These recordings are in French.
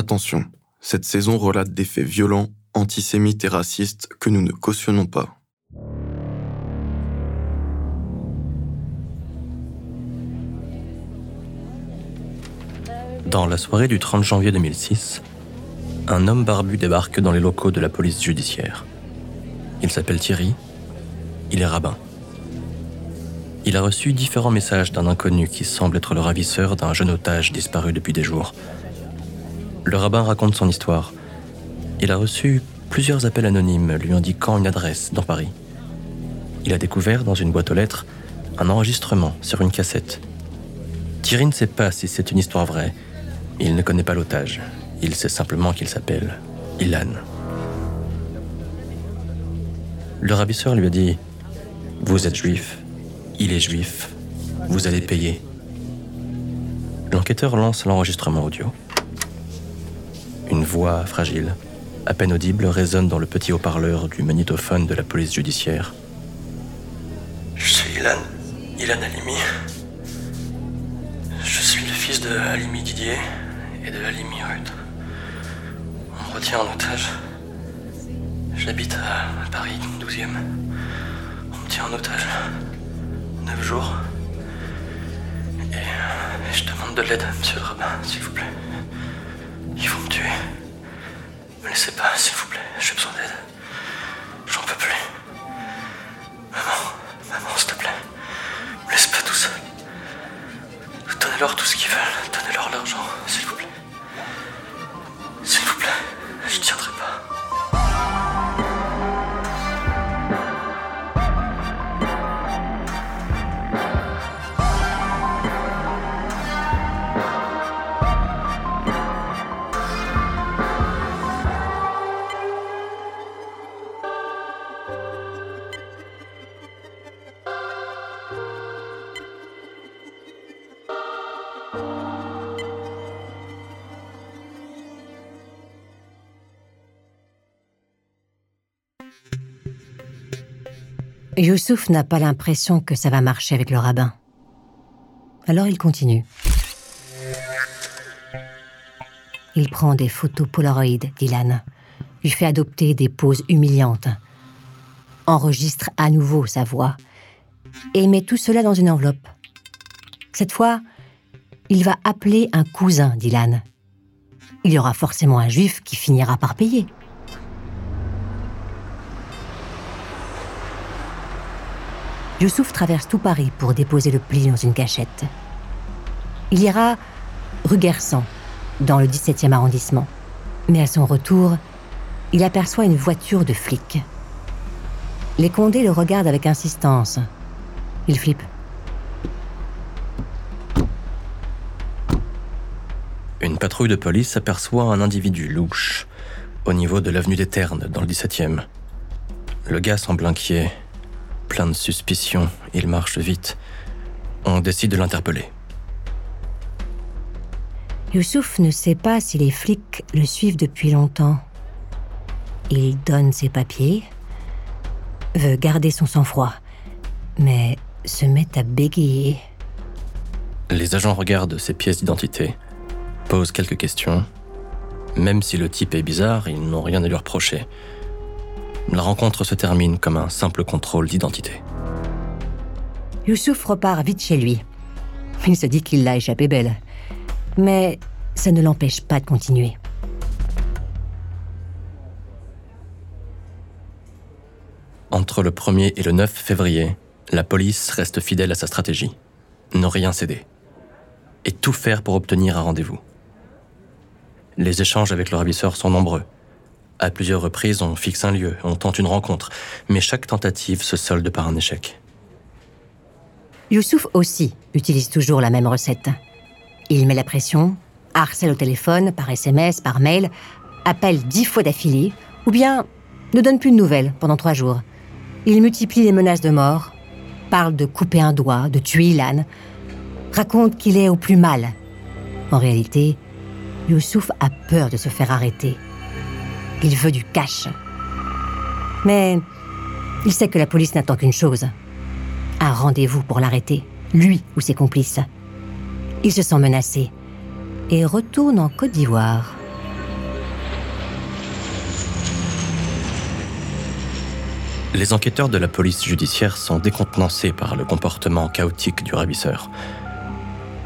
attention, cette saison relate des faits violents, antisémites et racistes que nous ne cautionnons pas. Dans la soirée du 30 janvier 2006, un homme barbu débarque dans les locaux de la police judiciaire. Il s'appelle Thierry, il est rabbin. Il a reçu différents messages d'un inconnu qui semble être le ravisseur d'un jeune otage disparu depuis des jours. Le rabbin raconte son histoire. Il a reçu plusieurs appels anonymes lui indiquant une adresse dans Paris. Il a découvert dans une boîte aux lettres un enregistrement sur une cassette. Thierry ne sait pas si c'est une histoire vraie. Il ne connaît pas l'otage. Il sait simplement qu'il s'appelle Ilan. Le ravisseur lui a dit Vous êtes juif, il est juif, vous allez payer. L'enquêteur lance l'enregistrement audio. Voix fragile, à peine audible, résonne dans le petit haut-parleur du magnétophone de la police judiciaire. Je suis Ilan, Ilan Halimi. Je suis le fils de Halimi Didier et de Halimi Ruth. On me retient en otage. J'habite à Paris, 12e. On me tient en otage. Neuf jours. Et je demande de l'aide, monsieur le rabbin, s'il vous plaît. Me laissez pas, s'il vous plaît. J'ai besoin d'aide. Youssouf n'a pas l'impression que ça va marcher avec le rabbin. Alors il continue. Il prend des photos Polaroid d'Ilan, lui fait adopter des poses humiliantes, enregistre à nouveau sa voix et met tout cela dans une enveloppe. Cette fois, il va appeler un cousin d'Ilan. Il y aura forcément un juif qui finira par payer. Youssouf traverse tout Paris pour déposer le pli dans une cachette. Il ira rue Guersan, dans le 17e arrondissement. Mais à son retour, il aperçoit une voiture de flic. Les Condés le regardent avec insistance. Il flippe. Une patrouille de police aperçoit un individu louche au niveau de l'avenue des Ternes, dans le 17e. Le gars semble inquiet, plein de suspicions, il marche vite. On décide de l'interpeller. Youssouf ne sait pas si les flics le suivent depuis longtemps. Il donne ses papiers, veut garder son sang-froid, mais se met à bégayer. Les agents regardent ses pièces d'identité, posent quelques questions. Même si le type est bizarre, ils n'ont rien à lui reprocher. La rencontre se termine comme un simple contrôle d'identité. Youssouf repart vite chez lui. Il se dit qu'il l'a échappé belle. Mais ça ne l'empêche pas de continuer. Entre le 1er et le 9 février, la police reste fidèle à sa stratégie. Ne rien céder. Et tout faire pour obtenir un rendez-vous. Les échanges avec le ravisseur sont nombreux. À plusieurs reprises, on fixe un lieu, on tente une rencontre, mais chaque tentative se solde par un échec. Youssouf aussi utilise toujours la même recette. Il met la pression, harcèle au téléphone, par SMS, par mail, appelle dix fois d'affilée, ou bien ne donne plus de nouvelles pendant trois jours. Il multiplie les menaces de mort, parle de couper un doigt, de tuer Ilan, raconte qu'il est au plus mal. En réalité, Youssouf a peur de se faire arrêter. Il veut du cash. Mais il sait que la police n'attend qu'une chose. Un rendez-vous pour l'arrêter, lui ou ses complices. Il se sent menacé et retourne en Côte d'Ivoire. Les enquêteurs de la police judiciaire sont décontenancés par le comportement chaotique du ravisseur.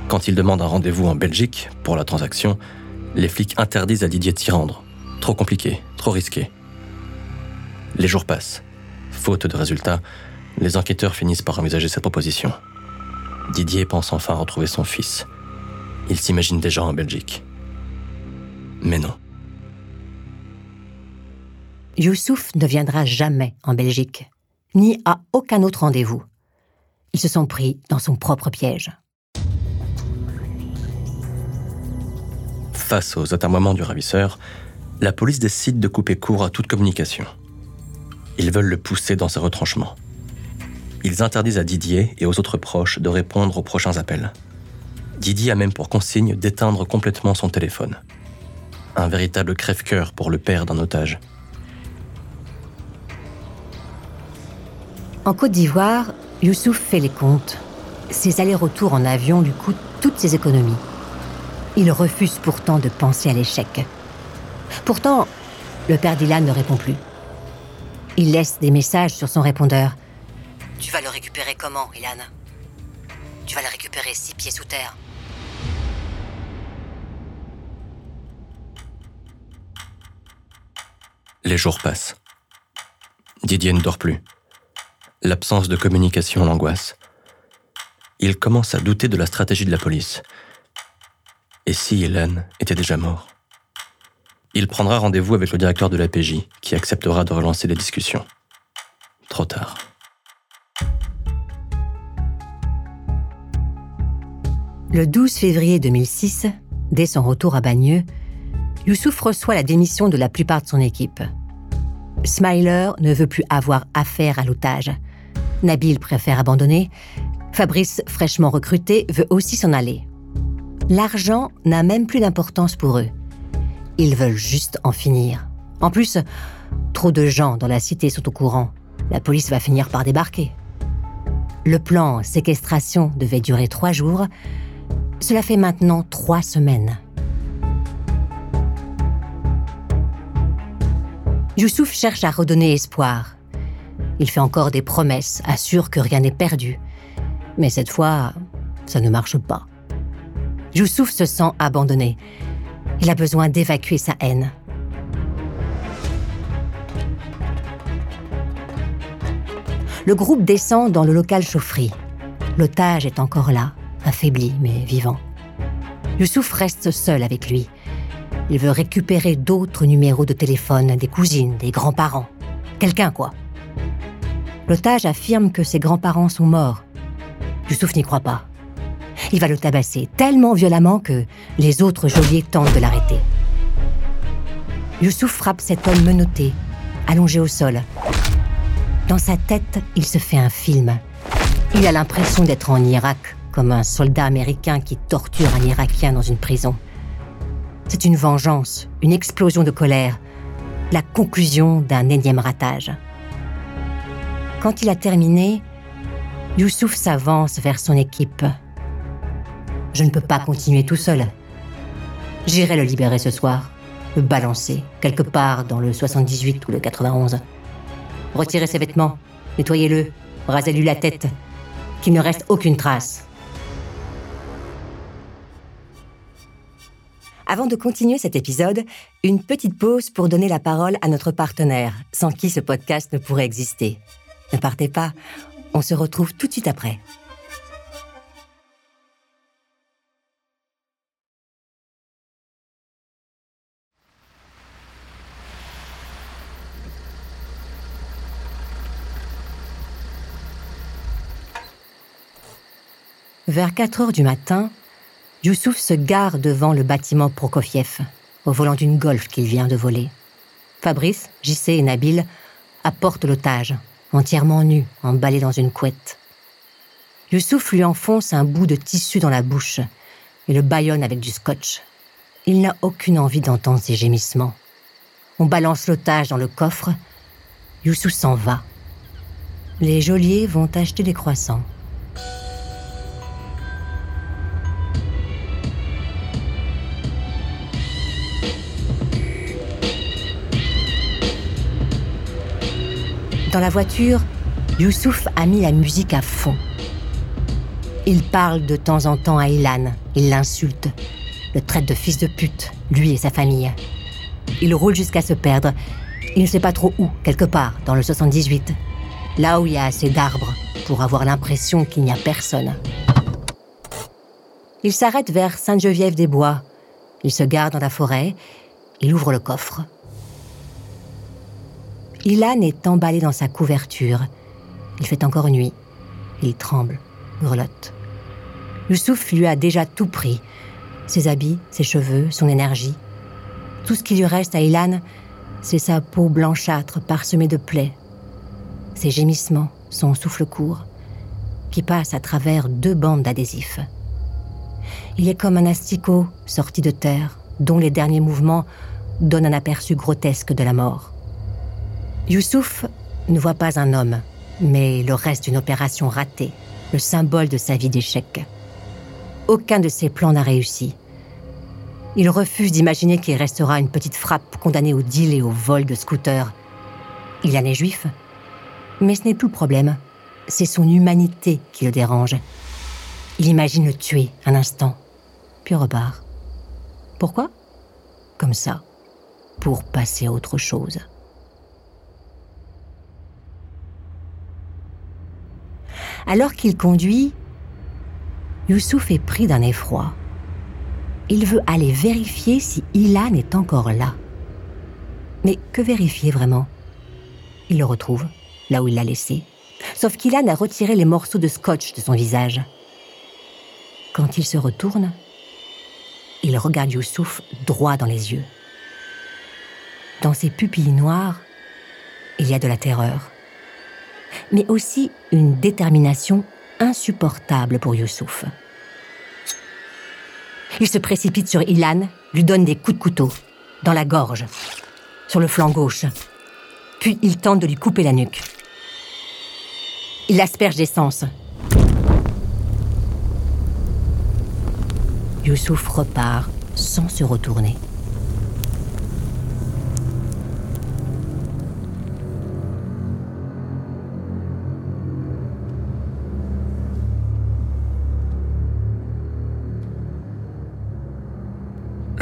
Quand il demande un rendez-vous en Belgique pour la transaction, les flics interdisent à Didier de s'y rendre Trop compliqué, trop risqué. Les jours passent. Faute de résultats, les enquêteurs finissent par envisager cette proposition. Didier pense enfin retrouver son fils. Il s'imagine déjà en Belgique. Mais non. Youssouf ne viendra jamais en Belgique, ni à aucun autre rendez-vous. Ils se sont pris dans son propre piège. Face aux atermoiements du ravisseur, la police décide de couper court à toute communication. Ils veulent le pousser dans ses retranchements. Ils interdisent à Didier et aux autres proches de répondre aux prochains appels. Didier a même pour consigne d'éteindre complètement son téléphone. Un véritable crève-cœur pour le père d'un otage. En Côte d'Ivoire, Youssouf fait les comptes. Ses allers-retours en avion lui coûtent toutes ses économies. Il refuse pourtant de penser à l'échec. Pourtant, le père Dylan ne répond plus. Il laisse des messages sur son répondeur. Tu vas le récupérer comment, Ilan? Tu vas le récupérer six pieds sous terre. Les jours passent. Didier ne dort plus. L'absence de communication l'angoisse. Il commence à douter de la stratégie de la police. Et si Hélène était déjà mort? Il prendra rendez-vous avec le directeur de l'APJ, qui acceptera de relancer les discussions. Trop tard. Le 12 février 2006, dès son retour à Bagneux, Youssouf reçoit la démission de la plupart de son équipe. Smiler ne veut plus avoir affaire à l'otage. Nabil préfère abandonner. Fabrice, fraîchement recruté, veut aussi s'en aller. L'argent n'a même plus d'importance pour eux. Ils veulent juste en finir. En plus, trop de gens dans la cité sont au courant. La police va finir par débarquer. Le plan séquestration devait durer trois jours. Cela fait maintenant trois semaines. Youssouf cherche à redonner espoir. Il fait encore des promesses, assure que rien n'est perdu. Mais cette fois, ça ne marche pas. Youssouf se sent abandonné. Il a besoin d'évacuer sa haine. Le groupe descend dans le local chaufferie. L'otage est encore là, affaibli mais vivant. Youssouf reste seul avec lui. Il veut récupérer d'autres numéros de téléphone, des cousines, des grands-parents. Quelqu'un, quoi. L'otage affirme que ses grands-parents sont morts. Youssouf n'y croit pas. Il va le tabasser tellement violemment que les autres geôliers tentent de l'arrêter. Youssouf frappe cet homme menotté, allongé au sol. Dans sa tête, il se fait un film. Il a l'impression d'être en Irak, comme un soldat américain qui torture un Irakien dans une prison. C'est une vengeance, une explosion de colère, la conclusion d'un énième ratage. Quand il a terminé, Youssouf s'avance vers son équipe. Je ne peux pas continuer tout seul. J'irai le libérer ce soir, le balancer, quelque part dans le 78 ou le 91. Retirez ses vêtements, nettoyez-le, rasez-lui la tête, qu'il ne reste aucune trace. Avant de continuer cet épisode, une petite pause pour donner la parole à notre partenaire, sans qui ce podcast ne pourrait exister. Ne partez pas, on se retrouve tout de suite après. Vers 4 heures du matin, Youssouf se gare devant le bâtiment Prokofiev, au volant d'une Golf qu'il vient de voler. Fabrice, JC et Nabil apportent l'otage, entièrement nu, emballé dans une couette. Youssouf lui enfonce un bout de tissu dans la bouche et le bâillonne avec du scotch. Il n'a aucune envie d'entendre ses gémissements. On balance l'otage dans le coffre. Youssouf s'en va. Les geôliers vont acheter des croissants. Dans la voiture, Youssouf a mis la musique à fond. Il parle de temps en temps à Ilan, il l'insulte, le traite de fils de pute, lui et sa famille. Il roule jusqu'à se perdre. Il ne sait pas trop où, quelque part, dans le 78. Là où il y a assez d'arbres pour avoir l'impression qu'il n'y a personne. Il s'arrête vers Sainte-Geneviève-des-Bois. Il se gare dans la forêt. Il ouvre le coffre. Ilan est emballé dans sa couverture. Il fait encore nuit. Il tremble, grelotte. Youssouf lui a déjà tout pris. Ses habits, ses cheveux, son énergie. Tout ce qui lui reste à Ilan, c'est sa peau blanchâtre parsemée de plaies. Ses gémissements, son souffle court, qui passe à travers deux bandes d'adhésifs. Il est comme un asticot sorti de terre, dont les derniers mouvements donnent un aperçu grotesque de la mort. Youssouf ne voit pas un homme, mais le reste d'une opération ratée, le symbole de sa vie d'échec. Aucun de ses plans n'a réussi. Il refuse d'imaginer qu'il restera une petite frappe condamnée au deal et au vol de scooters. Il en est juif. Mais ce n'est plus le problème. C'est son humanité qui le dérange. Il imagine le tuer un instant, puis repart. Pourquoi? Comme ça, pour passer à autre chose. Alors qu'il conduit, Youssouf est pris d'un effroi. Il veut aller vérifier si Ilan est encore là. Mais que vérifier vraiment? Il le retrouve, là où il l'a laissé. Sauf qu'Ilan a retiré les morceaux de scotch de son visage. Quand il se retourne, il regarde Youssouf droit dans les yeux. Dans ses pupilles noires, il y a de la terreur, mais aussi une détermination insupportable pour Youssouf. Il se précipite sur Ilan, lui donne des coups de couteau, dans la gorge, sur le flanc gauche. Puis il tente de lui couper la nuque. Il asperge d'essence. Youssouf repart sans se retourner.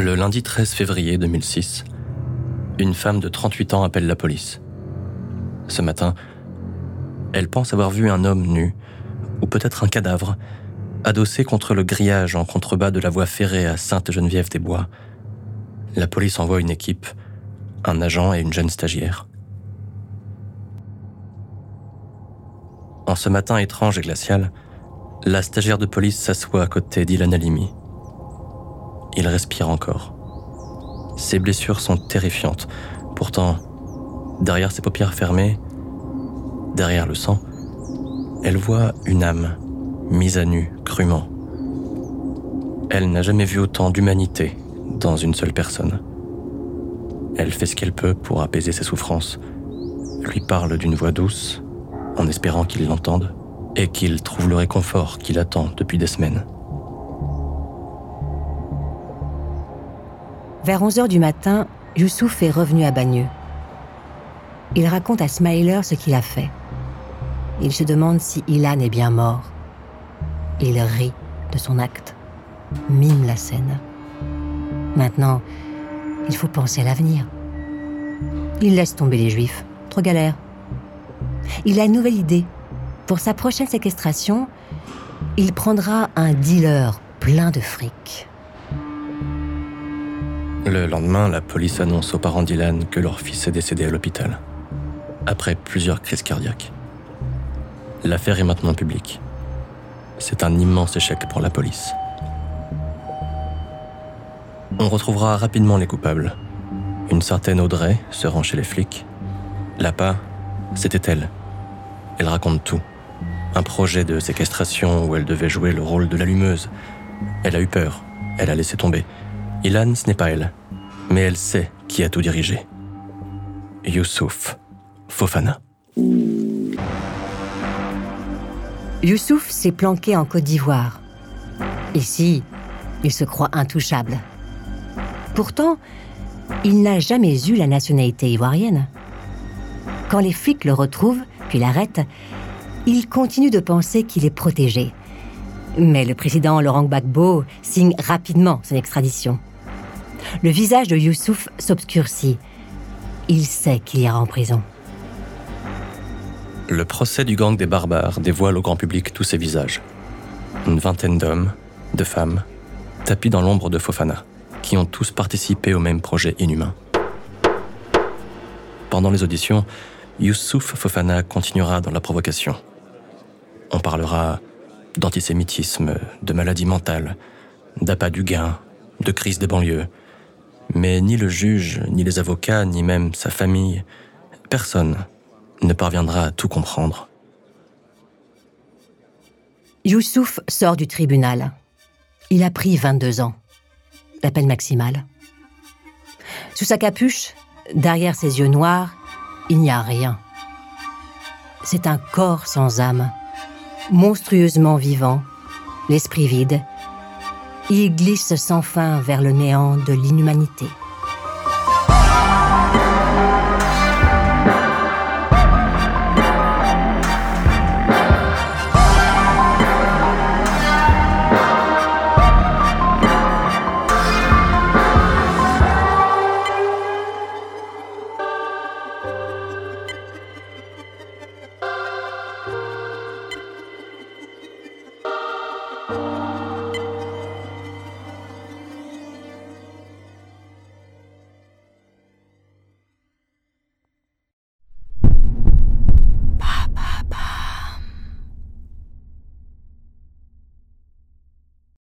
Le lundi 13 février 2006, une femme de 38 ans appelle la police. Ce matin, elle pense avoir vu un homme nu, ou peut-être un cadavre, adossé contre le grillage en contrebas de la voie ferrée à Sainte-Geneviève-des-Bois. La police envoie une équipe, un agent et une jeune stagiaire. En ce matin étrange et glacial, la stagiaire de police s'assoit à côté d'Ilan Alimi. Il respire encore. Ses blessures sont terrifiantes. Pourtant, derrière ses paupières fermées, derrière le sang, elle voit une âme mise à nu crûment. Elle n'a jamais vu autant d'humanité dans une seule personne. Elle fait ce qu'elle peut pour apaiser ses souffrances, lui parle d'une voix douce, en espérant qu'il l'entende, et qu'il trouve le réconfort qu'il attend depuis des semaines. Vers 11 h du matin, Youssouf est revenu à Bagneux. Il raconte à Smiler ce qu'il a fait. Il se demande si Ilan est bien mort. Il rit de son acte, mime la scène. Maintenant, il faut penser à l'avenir. Il laisse tomber les juifs, trop galère. Il a une nouvelle idée. Pour sa prochaine séquestration, il prendra un dealer plein de fric. Le lendemain, la police annonce aux parents d'Ilan que leur fils est décédé à l'hôpital, après plusieurs crises cardiaques. L'affaire est maintenant publique. C'est un immense échec pour la police. On retrouvera rapidement les coupables. Une certaine Audrey se rend chez les flics. Lapa, c'était elle. Elle raconte tout. Un projet de séquestration où elle devait jouer le rôle de l'allumeuse. Elle a eu peur. Elle a laissé tomber. Ilan, ce n'est pas elle. Mais elle sait qui a tout dirigé. Youssouf Fofana. Youssouf s'est planqué en Côte d'Ivoire. Ici, il se croit intouchable. Pourtant, il n'a jamais eu la nationalité ivoirienne. Quand les flics le retrouvent, puis l'arrêtent, il continue de penser qu'il est protégé. Mais le président Laurent Gbagbo signe rapidement son extradition. Le visage de Youssouf s'obscurcit. Il sait qu'il ira en prison. Le procès du gang des barbares dévoile au grand public tous ces visages. Une vingtaine d'hommes, de femmes, tapis dans l'ombre de Fofana, qui ont tous participé au même projet inhumain. Pendant les auditions, Youssouf Fofana continuera dans la provocation. On parlera d'antisémitisme, de maladie mentale, d'appât du gain, de crise des banlieues. Mais ni le juge, ni les avocats, ni même sa famille, personne ne parviendra à tout comprendre. Youssouf sort du tribunal. Il a pris 22 ans. La peine maximale. Sous sa capuche, derrière ses yeux noirs, il n'y a rien. C'est un corps sans âme, monstrueusement vivant, l'esprit vide. Il glisse sans fin vers le néant de l'inhumanité.